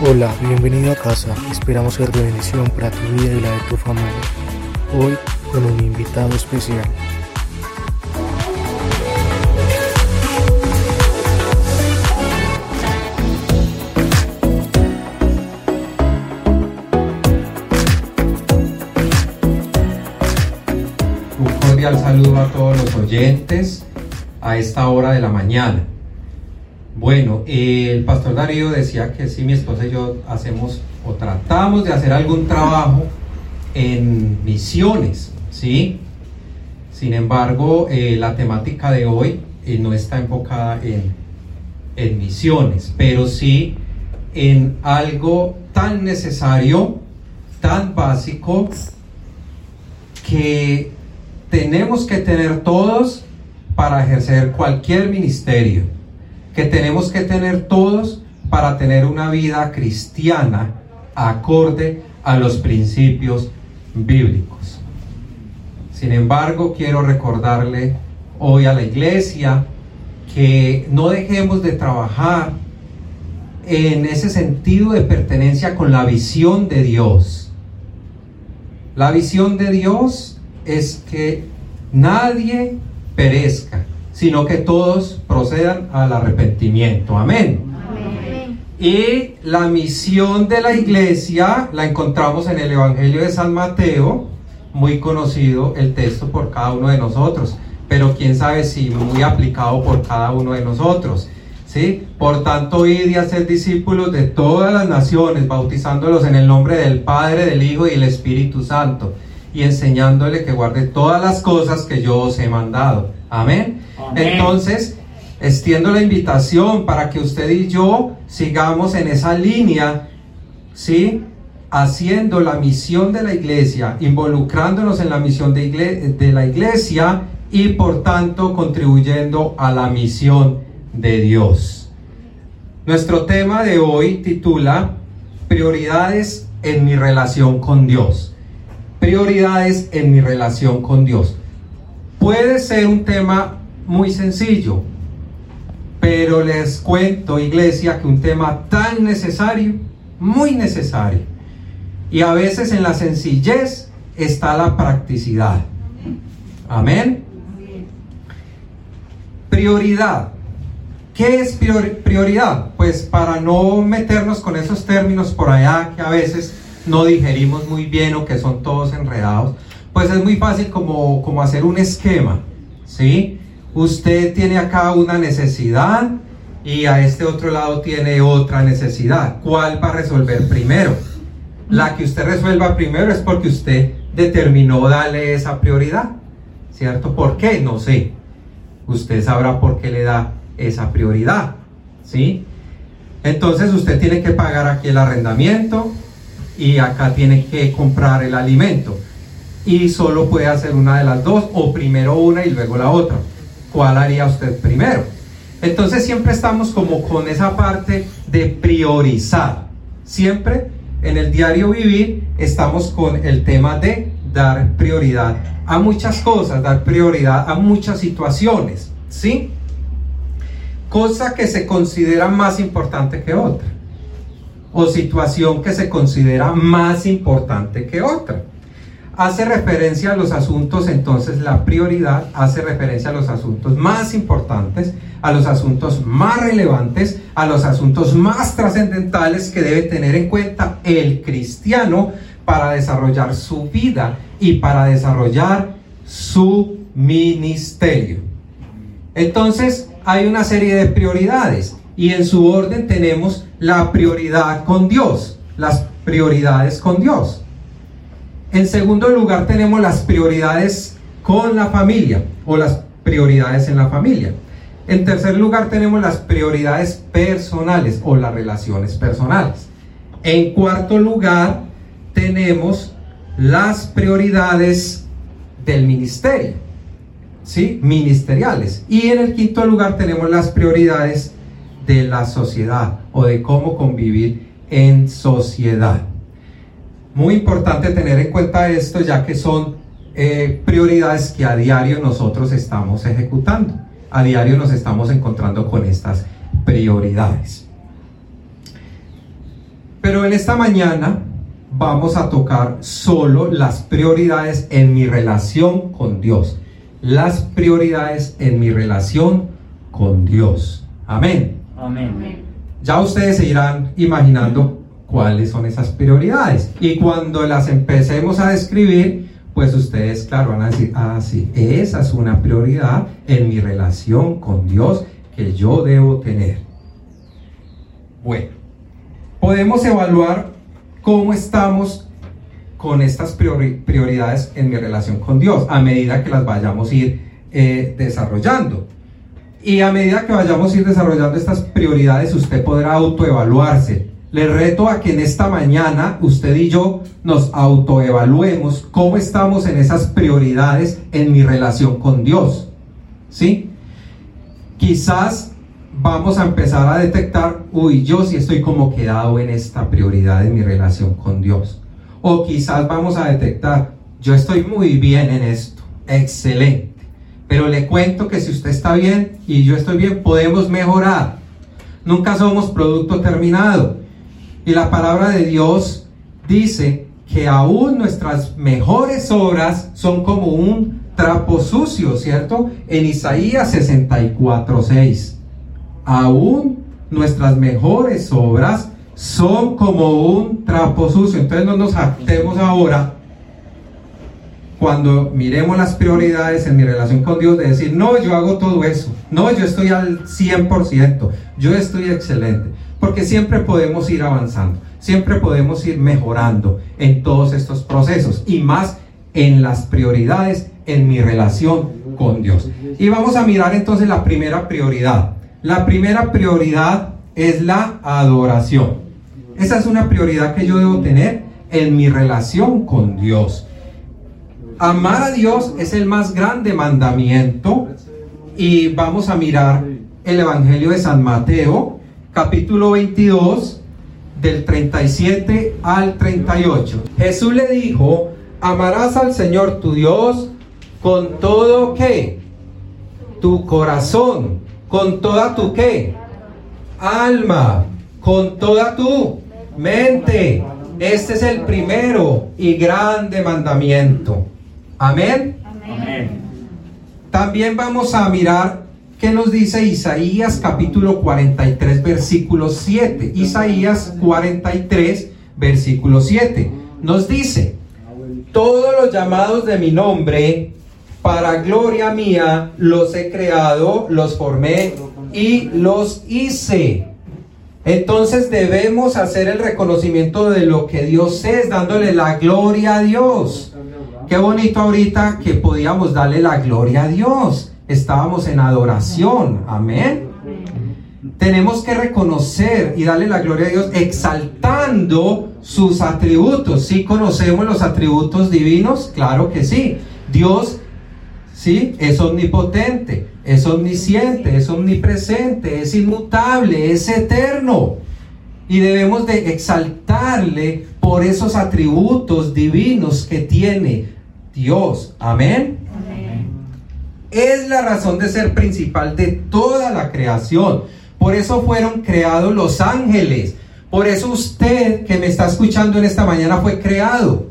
Hola, bienvenido a casa. Esperamos ser de bendición para tu vida y la de tu familia. Hoy con un invitado especial. Un cordial saludo a todos los oyentes a esta hora de la mañana. Bueno, el pastor Darío decía que si mi esposa y yo hacemos o tratamos de hacer algún trabajo en misiones, ¿sí? Sin embargo, eh, la temática de hoy eh, no está enfocada en, en misiones, pero sí en algo tan necesario, tan básico, que tenemos que tener todos para ejercer cualquier ministerio, que tenemos que tener todos para tener una vida cristiana acorde a los principios bíblicos. Sin embargo, quiero recordarle hoy a la iglesia que no dejemos de trabajar en ese sentido de pertenencia con la visión de Dios. La visión de Dios es que nadie perezca, sino que todos procedan al arrepentimiento. Amén. Amén. Y la misión de la iglesia la encontramos en el Evangelio de San Mateo, muy conocido el texto por cada uno de nosotros, pero quién sabe si muy aplicado por cada uno de nosotros. ¿sí? Por tanto, id y hacer discípulos de todas las naciones, bautizándolos en el nombre del Padre, del Hijo y del Espíritu Santo, y enseñándole que guarde todas las cosas que yo os he mandado. Amén. Entonces, extiendo la invitación para que usted y yo sigamos en esa línea, ¿sí? Haciendo la misión de la iglesia, involucrándonos en la misión de, de la iglesia y por tanto contribuyendo a la misión de Dios. Nuestro tema de hoy titula Prioridades en mi relación con Dios. Prioridades en mi relación con Dios. Puede ser un tema muy sencillo, pero les cuento, iglesia, que un tema tan necesario, muy necesario. Y a veces en la sencillez está la practicidad. Amén. Prioridad. ¿Qué es prior- prioridad? Pues para no meternos con esos términos por allá que a veces no digerimos muy bien o que son todos enredados, pues es muy fácil como, como hacer un esquema, ¿sí? Usted tiene acá una necesidad y a este otro lado tiene otra necesidad. ¿Cuál va a resolver primero? La que usted resuelva primero es porque usted determinó darle esa prioridad, ¿cierto? ¿Por qué? No sé. Usted sabrá por qué le da esa prioridad, ¿sí? Entonces usted tiene que pagar aquí el arrendamiento y acá tiene que comprar el alimento. Y solo puede hacer una de las dos, o primero una y luego la otra. ¿Cuál haría usted primero? Entonces siempre estamos como con esa parte de priorizar. Siempre en el diario vivir estamos con el tema de dar prioridad a muchas cosas, dar prioridad a muchas situaciones, ¿sí? Cosa que se considera más importante que otra. O situación que se considera más importante que otra. Hace referencia a los asuntos, entonces la prioridad hace referencia a los asuntos más importantes, a los asuntos más relevantes, a los asuntos más trascendentales que debe tener en cuenta el cristiano para desarrollar su vida y para desarrollar su ministerio. Entonces hay una serie de prioridades y en su orden tenemos la prioridad con Dios, las prioridades con Dios. En segundo lugar tenemos las prioridades con la familia o las prioridades en la familia. En tercer lugar tenemos las prioridades personales o las relaciones personales. En cuarto lugar tenemos las prioridades del ministerio, ¿sí? Ministeriales. Y en el quinto lugar tenemos las prioridades de la sociedad o de cómo convivir en sociedad. Muy importante tener en cuenta esto ya que son eh, prioridades que a diario nosotros estamos ejecutando. A diario nos estamos encontrando con estas prioridades. Pero en esta mañana vamos a tocar solo las prioridades en mi relación con Dios. Las prioridades en mi relación con Dios. Amén. Amén. Ya ustedes se irán imaginando cuáles son esas prioridades. Y cuando las empecemos a describir, pues ustedes, claro, van a decir, ah, sí, esa es una prioridad en mi relación con Dios que yo debo tener. Bueno, podemos evaluar cómo estamos con estas prioridades en mi relación con Dios a medida que las vayamos a ir eh, desarrollando. Y a medida que vayamos a ir desarrollando estas prioridades, usted podrá autoevaluarse. Le reto a que en esta mañana usted y yo nos autoevaluemos cómo estamos en esas prioridades en mi relación con Dios. ¿Sí? Quizás vamos a empezar a detectar, uy, yo sí estoy como quedado en esta prioridad en mi relación con Dios. O quizás vamos a detectar, yo estoy muy bien en esto, excelente. Pero le cuento que si usted está bien y yo estoy bien, podemos mejorar. Nunca somos producto terminado. Y la palabra de Dios dice que aún nuestras mejores obras son como un trapo sucio, ¿cierto? En Isaías 64, 6 aún nuestras mejores obras son como un trapo sucio. Entonces no nos jactemos ahora cuando miremos las prioridades en mi relación con Dios de decir, no, yo hago todo eso, no, yo estoy al 100%, yo estoy excelente, porque siempre podemos ir avanzando, siempre podemos ir mejorando en todos estos procesos y más en las prioridades en mi relación con Dios. Y vamos a mirar entonces la primera prioridad, la primera prioridad es la adoración. Esa es una prioridad que yo debo tener en mi relación con Dios. Amar a Dios es el más grande mandamiento y vamos a mirar el Evangelio de San Mateo, capítulo 22, del 37 al 38. Jesús le dijo, amarás al Señor tu Dios con todo que tu corazón, con toda tu qué? Alma, con toda tu mente. Este es el primero y grande mandamiento. Amén. Amén. También vamos a mirar qué nos dice Isaías capítulo 43 versículo 7. Isaías 43 versículo 7. Nos dice, todos los llamados de mi nombre para gloria mía los he creado, los formé y los hice. Entonces debemos hacer el reconocimiento de lo que Dios es, dándole la gloria a Dios. Qué bonito ahorita que podíamos darle la gloria a Dios. Estábamos en adoración. Amén. Tenemos que reconocer y darle la gloria a Dios exaltando sus atributos. ¿Sí conocemos los atributos divinos? Claro que sí. Dios ¿sí? Es omnipotente, es omnisciente, es omnipresente, es inmutable, es eterno. Y debemos de exaltarle por esos atributos divinos que tiene Dios. Amén. Amén. Es la razón de ser principal de toda la creación. Por eso fueron creados los ángeles. Por eso usted que me está escuchando en esta mañana fue creado.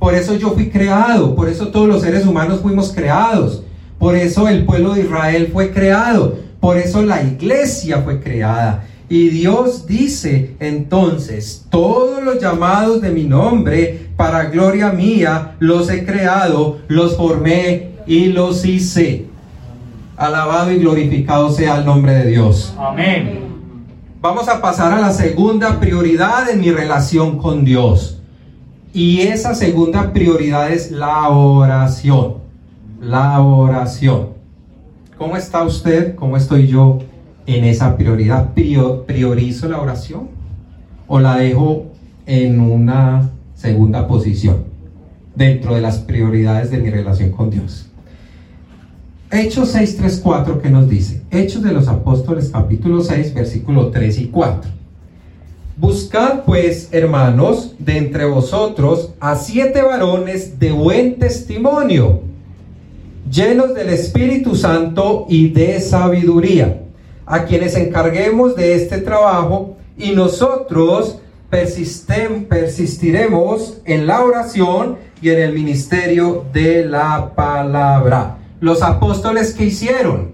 Por eso yo fui creado, por eso todos los seres humanos fuimos creados, por eso el pueblo de Israel fue creado, por eso la iglesia fue creada. Y Dios dice entonces, todos los llamados de mi nombre, para gloria mía, los he creado, los formé y los hice. Alabado y glorificado sea el nombre de Dios. Amén. Vamos a pasar a la segunda prioridad en mi relación con Dios. Y esa segunda prioridad es la oración. La oración. ¿Cómo está usted? ¿Cómo estoy yo en esa prioridad? ¿Priorizo la oración? ¿O la dejo en una segunda posición dentro de las prioridades de mi relación con Dios? Hechos 6.3.4 que nos dice, Hechos de los Apóstoles capítulo 6 versículo 3 y 4. Buscad pues, hermanos, de entre vosotros a siete varones de buen testimonio, llenos del Espíritu Santo y de sabiduría, a quienes encarguemos de este trabajo y nosotros persisten, persistiremos en la oración y en el ministerio de la palabra. Los apóstoles que hicieron,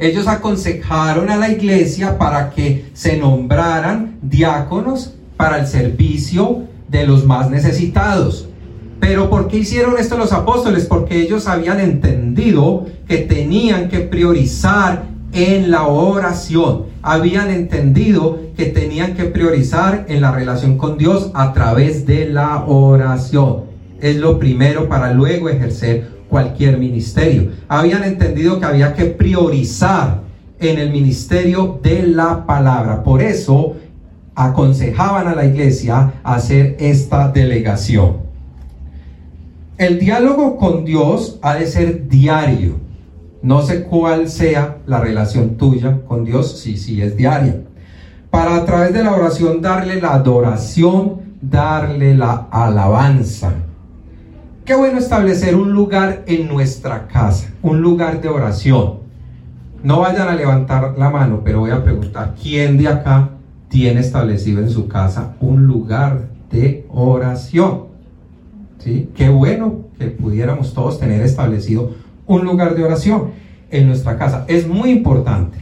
ellos aconsejaron a la iglesia para que se nombraran diáconos para el servicio de los más necesitados. Pero ¿por qué hicieron esto los apóstoles? Porque ellos habían entendido que tenían que priorizar en la oración. Habían entendido que tenían que priorizar en la relación con Dios a través de la oración. Es lo primero para luego ejercer cualquier ministerio. Habían entendido que había que priorizar en el ministerio de la palabra. Por eso aconsejaban a la iglesia hacer esta delegación. El diálogo con Dios ha de ser diario. No sé cuál sea la relación tuya con Dios, si sí, sí es diaria. Para a través de la oración darle la adoración, darle la alabanza. Qué bueno establecer un lugar en nuestra casa, un lugar de oración. No vayan a levantar la mano, pero voy a preguntar, ¿quién de acá tiene establecido en su casa un lugar de oración? ¿Sí? Qué bueno que pudiéramos todos tener establecido un lugar de oración en nuestra casa. Es muy importante.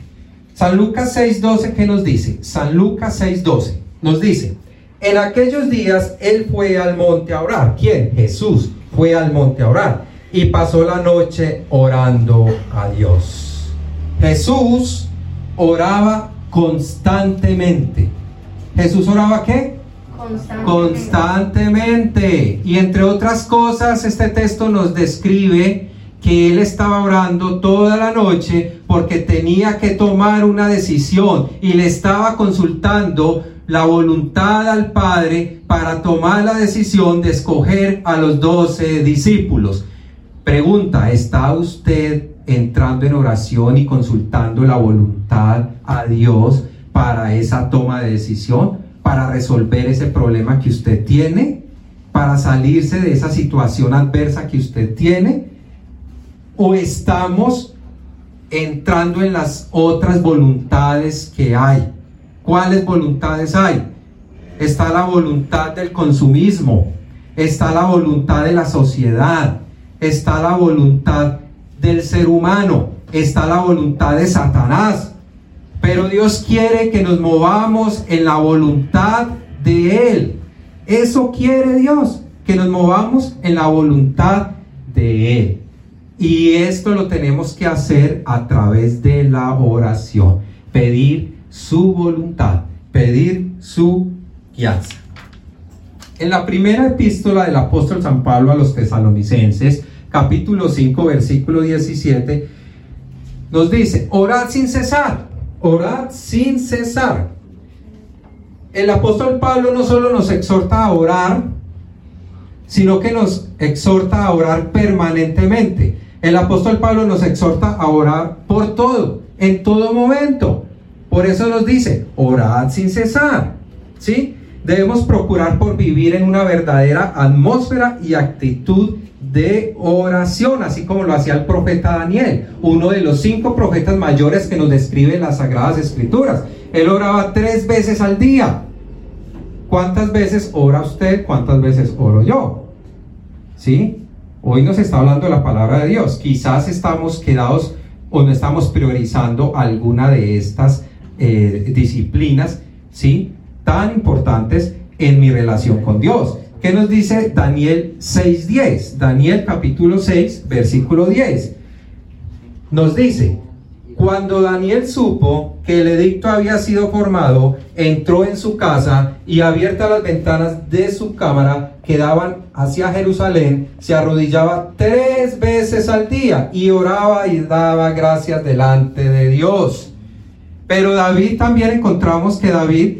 San Lucas 6.12, ¿qué nos dice? San Lucas 6.12 nos dice, en aquellos días él fue al monte a orar. ¿Quién? Jesús fue al monte a orar y pasó la noche orando a Dios. Jesús oraba constantemente. ¿Jesús oraba qué? Constantemente. constantemente. Y entre otras cosas, este texto nos describe que él estaba orando toda la noche porque tenía que tomar una decisión y le estaba consultando la voluntad al Padre para tomar la decisión de escoger a los doce discípulos. Pregunta, ¿está usted entrando en oración y consultando la voluntad a Dios para esa toma de decisión, para resolver ese problema que usted tiene, para salirse de esa situación adversa que usted tiene? ¿O estamos entrando en las otras voluntades que hay? ¿Cuáles voluntades hay? Está la voluntad del consumismo, está la voluntad de la sociedad, está la voluntad del ser humano, está la voluntad de Satanás. Pero Dios quiere que nos movamos en la voluntad de Él. Eso quiere Dios, que nos movamos en la voluntad de Él. Y esto lo tenemos que hacer a través de la oración. Pedir su voluntad, pedir su guianza. En la primera epístola del apóstol San Pablo a los tesalonicenses, capítulo 5, versículo 17, nos dice, orad sin cesar, orad sin cesar. El apóstol Pablo no solo nos exhorta a orar, sino que nos exhorta a orar permanentemente. El apóstol Pablo nos exhorta a orar por todo, en todo momento. Por eso nos dice, orad sin cesar. ¿Sí? Debemos procurar por vivir en una verdadera atmósfera y actitud de oración, así como lo hacía el profeta Daniel, uno de los cinco profetas mayores que nos describe las Sagradas Escrituras. Él oraba tres veces al día. ¿Cuántas veces ora usted? ¿Cuántas veces oro yo? ¿Sí? Hoy nos está hablando la palabra de Dios. Quizás estamos quedados o no estamos priorizando alguna de estas eh, disciplinas, ¿sí? Tan importantes en mi relación con Dios. ¿Qué nos dice Daniel 6.10? Daniel capítulo 6, versículo 10. Nos dice, cuando Daniel supo que el edicto había sido formado, entró en su casa y abiertas las ventanas de su cámara que daban hacia Jerusalén, se arrodillaba tres veces al día y oraba y daba gracias delante de Dios. Pero David también encontramos que David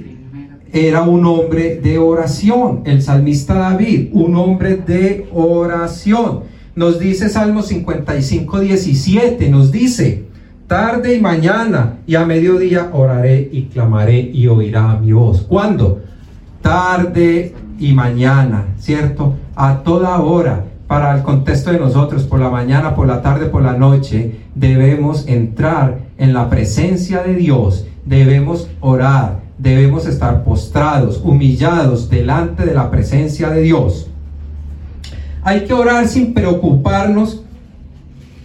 era un hombre de oración, el salmista David, un hombre de oración. Nos dice Salmo 55, 17, nos dice, tarde y mañana y a mediodía oraré y clamaré y oirá mi voz. ¿Cuándo? Tarde y mañana, ¿cierto? A toda hora, para el contexto de nosotros, por la mañana, por la tarde, por la noche, debemos entrar en la presencia de Dios, debemos orar, debemos estar postrados, humillados delante de la presencia de Dios. Hay que orar sin preocuparnos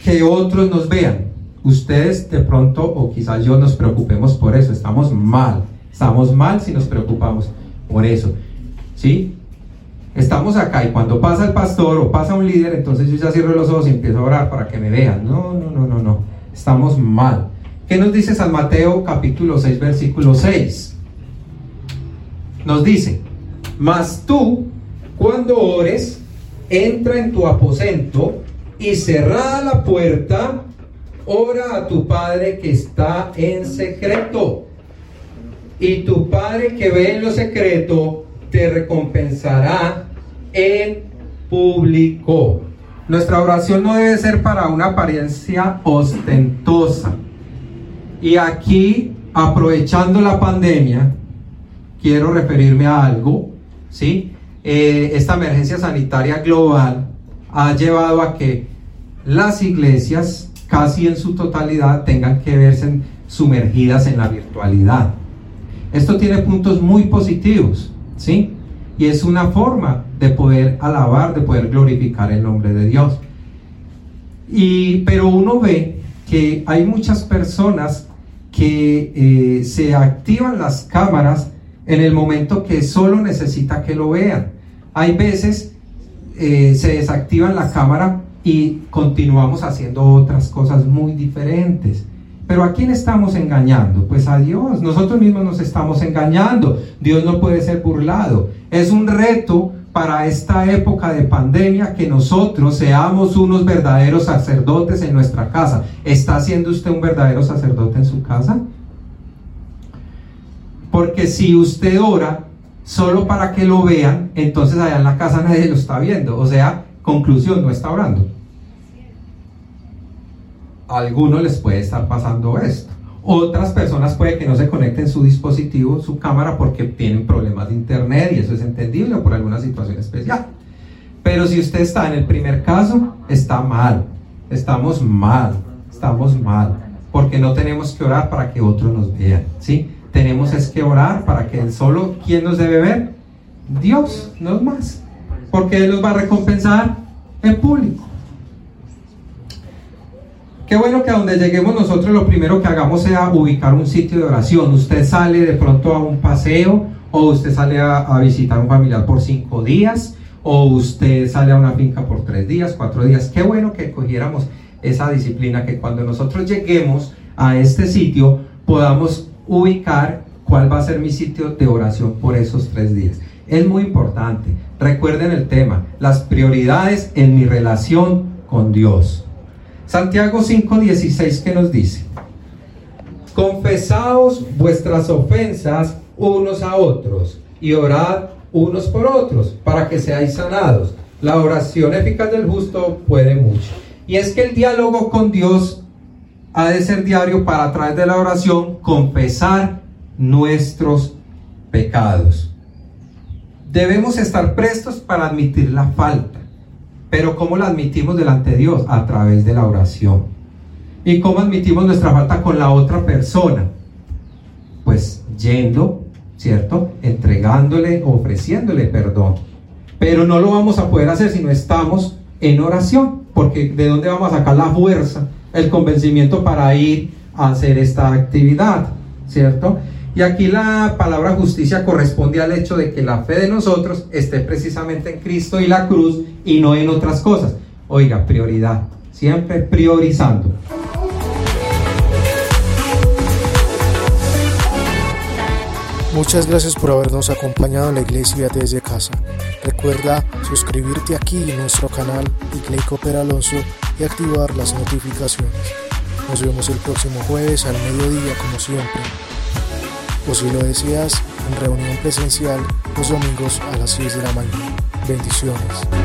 que otros nos vean. Ustedes de pronto, o quizás yo, nos preocupemos por eso. Estamos mal. Estamos mal si nos preocupamos por eso. ¿Sí? Estamos acá y cuando pasa el pastor o pasa un líder, entonces yo ya cierro los ojos y empiezo a orar para que me vean. No, no, no, no, no. Estamos mal. ¿Qué nos dice San Mateo capítulo 6, versículo 6? Nos dice, mas tú, cuando ores, entra en tu aposento y cerrada la puerta, ora a tu Padre que está en secreto. Y tu Padre que ve en lo secreto te recompensará en público. Nuestra oración no debe ser para una apariencia ostentosa. Y aquí, aprovechando la pandemia, quiero referirme a algo, ¿sí? Eh, esta emergencia sanitaria global ha llevado a que las iglesias casi en su totalidad tengan que verse sumergidas en la virtualidad. Esto tiene puntos muy positivos, ¿sí? Y es una forma de poder alabar, de poder glorificar el nombre de Dios. Y, pero uno ve que hay muchas personas que eh, se activan las cámaras en el momento que solo necesita que lo vean. Hay veces eh, se desactiva la cámara y continuamos haciendo otras cosas muy diferentes. Pero ¿a quién estamos engañando? Pues a Dios. Nosotros mismos nos estamos engañando. Dios no puede ser burlado. Es un reto para esta época de pandemia que nosotros seamos unos verdaderos sacerdotes en nuestra casa. ¿Está siendo usted un verdadero sacerdote en su casa? Porque si usted ora solo para que lo vean, entonces allá en la casa nadie lo está viendo. O sea, conclusión, no está orando. A algunos les puede estar pasando esto. Otras personas puede que no se conecten su dispositivo, su cámara, porque tienen problemas de internet y eso es entendible por alguna situación especial. Pero si usted está en el primer caso, está mal. Estamos mal. Estamos mal. Porque no tenemos que orar para que otros nos vean. ¿Sí? tenemos es que orar para que solo quien nos debe ver, Dios, no más, porque Él nos va a recompensar en público. Qué bueno que a donde lleguemos nosotros lo primero que hagamos sea ubicar un sitio de oración. Usted sale de pronto a un paseo o usted sale a, a visitar a un familiar por cinco días o usted sale a una finca por tres días, cuatro días. Qué bueno que cogiéramos esa disciplina, que cuando nosotros lleguemos a este sitio podamos ubicar cuál va a ser mi sitio de oración por esos tres días. Es muy importante. Recuerden el tema, las prioridades en mi relación con Dios. Santiago 5:16 que nos dice, confesaos vuestras ofensas unos a otros y orad unos por otros para que seáis sanados. La oración eficaz del justo puede mucho. Y es que el diálogo con Dios ha de ser diario para a través de la oración confesar nuestros pecados. Debemos estar prestos para admitir la falta. Pero ¿cómo la admitimos delante de Dios? A través de la oración. ¿Y cómo admitimos nuestra falta con la otra persona? Pues yendo, ¿cierto? Entregándole, ofreciéndole perdón. Pero no lo vamos a poder hacer si no estamos en oración. Porque ¿de dónde vamos a sacar la fuerza el convencimiento para ir a hacer esta actividad, ¿cierto? Y aquí la palabra justicia corresponde al hecho de que la fe de nosotros esté precisamente en Cristo y la cruz y no en otras cosas. Oiga, prioridad, siempre priorizando. Muchas gracias por habernos acompañado en la iglesia desde casa. Recuerda suscribirte aquí en nuestro canal Iglesia Cooper Alonso y activar las notificaciones. Nos vemos el próximo jueves al mediodía como siempre. O si lo deseas, en reunión presencial los domingos a las 6 de la mañana. Bendiciones.